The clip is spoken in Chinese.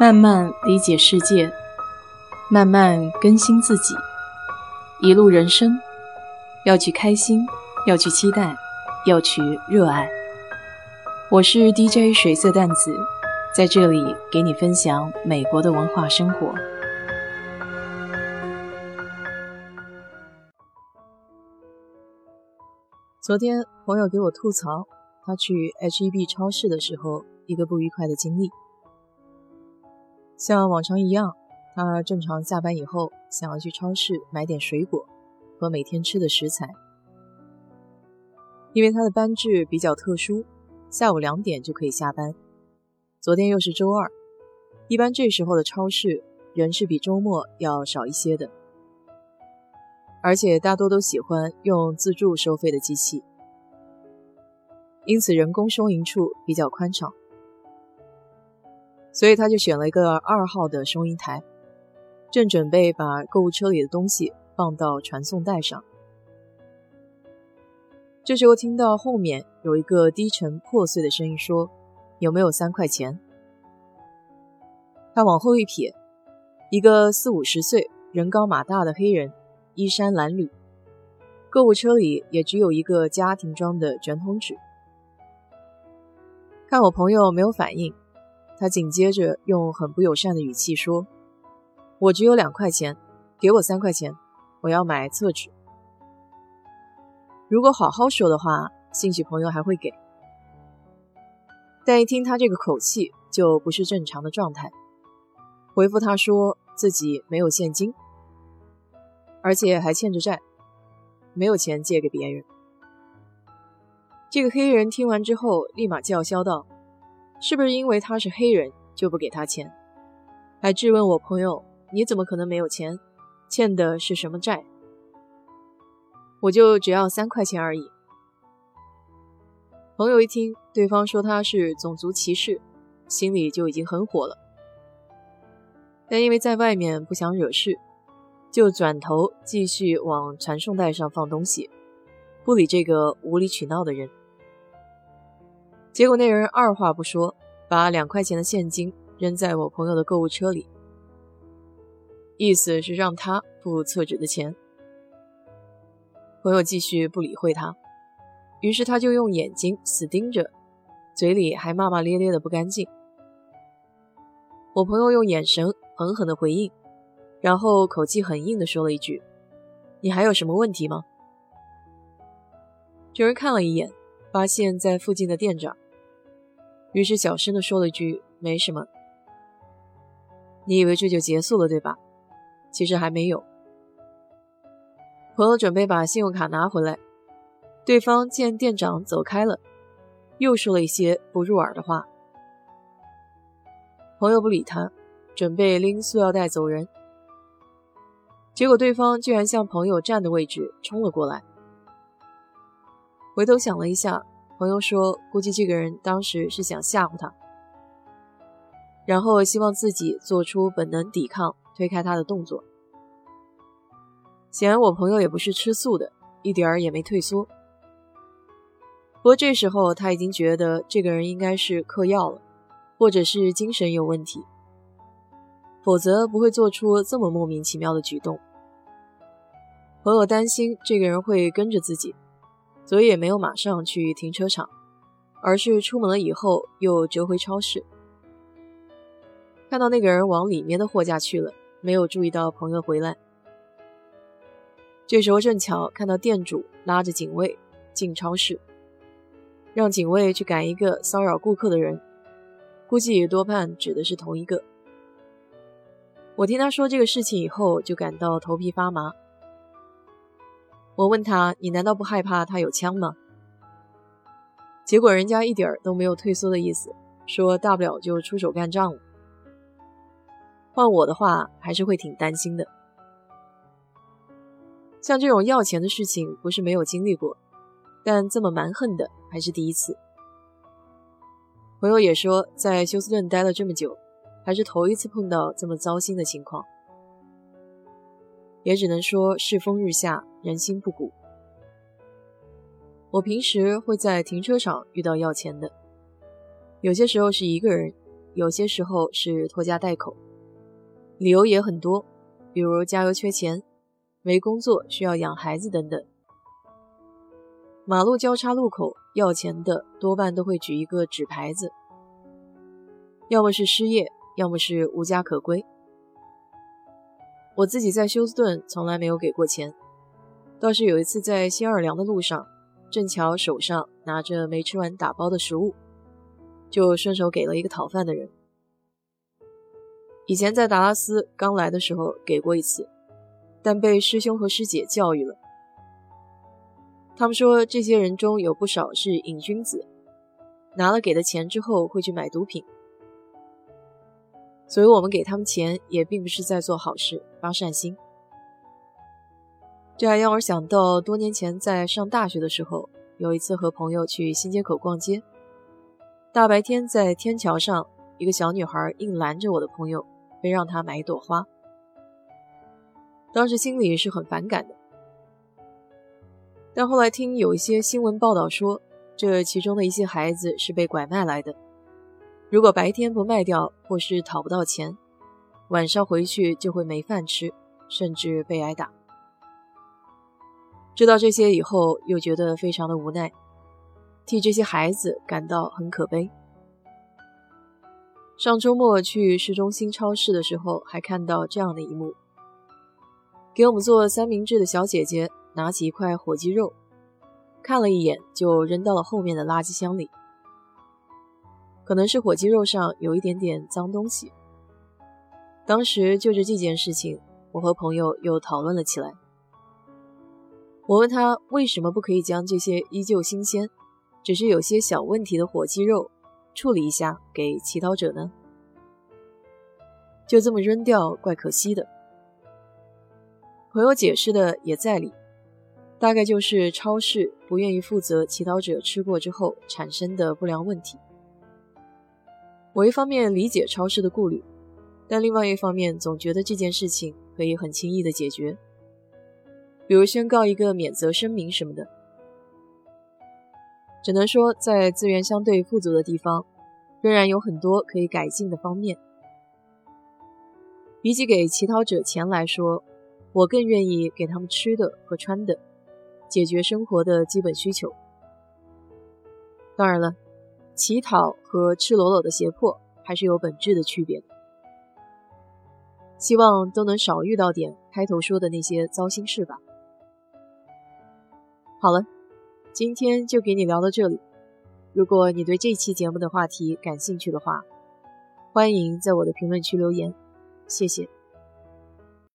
慢慢理解世界，慢慢更新自己。一路人生，要去开心，要去期待，要去热爱。我是 DJ 水色淡子，在这里给你分享美国的文化生活。昨天朋友给我吐槽，他去 HEB 超市的时候，一个不愉快的经历。像往常一样，他正常下班以后想要去超市买点水果和每天吃的食材，因为他的班制比较特殊，下午两点就可以下班。昨天又是周二，一般这时候的超市人是比周末要少一些的。而且大多都喜欢用自助收费的机器，因此人工收银处比较宽敞，所以他就选了一个二号的收银台，正准备把购物车里的东西放到传送带上。这时候听到后面有一个低沉破碎的声音说：“有没有三块钱？”他往后一瞥，一个四五十岁、人高马大的黑人。衣衫褴褛，购物车里也只有一个家庭装的卷筒纸。看我朋友没有反应，他紧接着用很不友善的语气说：“我只有两块钱，给我三块钱，我要买厕纸。”如果好好说的话，兴许朋友还会给，但一听他这个口气，就不是正常的状态。回复他说自己没有现金。而且还欠着债，没有钱借给别人。这个黑人听完之后，立马叫嚣道：“是不是因为他是黑人就不给他钱？”还质问我朋友：“你怎么可能没有钱？欠的是什么债？”我就只要三块钱而已。朋友一听对方说他是种族歧视，心里就已经很火了，但因为在外面不想惹事。就转头继续往传送带上放东西，不理这个无理取闹的人。结果那人二话不说，把两块钱的现金扔在我朋友的购物车里，意思是让他付厕纸的钱。朋友继续不理会他，于是他就用眼睛死盯着，嘴里还骂骂咧咧的不干净。我朋友用眼神狠狠的回应。然后口气很硬的说了一句：“你还有什么问题吗？”这人看了一眼，发现在附近的店长，于是小声的说了一句：“没什么。”你以为这就结束了对吧？其实还没有。朋友准备把信用卡拿回来，对方见店长走开了，又说了一些不入耳的话。朋友不理他，准备拎塑料袋走人。结果对方居然向朋友站的位置冲了过来。回头想了一下，朋友说：“估计这个人当时是想吓唬他，然后希望自己做出本能抵抗、推开他的动作。”显然，我朋友也不是吃素的，一点儿也没退缩。不过这时候他已经觉得这个人应该是嗑药了，或者是精神有问题。否则不会做出这么莫名其妙的举动。朋友担心这个人会跟着自己，所以也没有马上去停车场，而是出门了以后又折回超市。看到那个人往里面的货架去了，没有注意到朋友回来。这时候正巧看到店主拉着警卫进超市，让警卫去赶一个骚扰顾客的人，估计多半指的是同一个。我听他说这个事情以后，就感到头皮发麻。我问他：“你难道不害怕他有枪吗？”结果人家一点都没有退缩的意思，说大不了就出手干仗了。换我的话，还是会挺担心的。像这种要钱的事情，不是没有经历过，但这么蛮横的还是第一次。朋友也说，在休斯顿待了这么久。还是头一次碰到这么糟心的情况，也只能说世风日下，人心不古。我平时会在停车场遇到要钱的，有些时候是一个人，有些时候是拖家带口，理由也很多，比如加油缺钱、没工作需要养孩子等等。马路交叉路口要钱的多半都会举一个纸牌子，要么是失业，要么是无家可归。我自己在休斯顿从来没有给过钱，倒是有一次在新奥尔良的路上，正巧手上拿着没吃完打包的食物，就顺手给了一个讨饭的人。以前在达拉斯刚来的时候给过一次，但被师兄和师姐教育了。他们说，这些人中有不少是瘾君子，拿了给的钱之后会去买毒品，所以我们给他们钱也并不是在做好事、发善心。这还让我想到多年前在上大学的时候，有一次和朋友去新街口逛街，大白天在天桥上，一个小女孩硬拦着我的朋友，非让他买一朵花，当时心里是很反感的。但后来听有一些新闻报道说，这其中的一些孩子是被拐卖来的。如果白天不卖掉，或是讨不到钱，晚上回去就会没饭吃，甚至被挨打。知道这些以后，又觉得非常的无奈，替这些孩子感到很可悲。上周末去市中心超市的时候，还看到这样的一幕：给我们做三明治的小姐姐。拿起一块火鸡肉，看了一眼就扔到了后面的垃圾箱里。可能是火鸡肉上有一点点脏东西。当时就着这件事情，我和朋友又讨论了起来。我问他为什么不可以将这些依旧新鲜，只是有些小问题的火鸡肉处理一下给乞讨者呢？就这么扔掉，怪可惜的。朋友解释的也在理。大概就是超市不愿意负责乞讨者吃过之后产生的不良问题。我一方面理解超市的顾虑，但另外一方面总觉得这件事情可以很轻易的解决，比如宣告一个免责声明什么的。只能说，在资源相对富足的地方，仍然有很多可以改进的方面。比起给乞讨者钱来说，我更愿意给他们吃的和穿的。解决生活的基本需求。当然了，乞讨和赤裸裸的胁迫还是有本质的区别的。希望都能少遇到点开头说的那些糟心事吧。好了，今天就给你聊到这里。如果你对这期节目的话题感兴趣的话，欢迎在我的评论区留言。谢谢。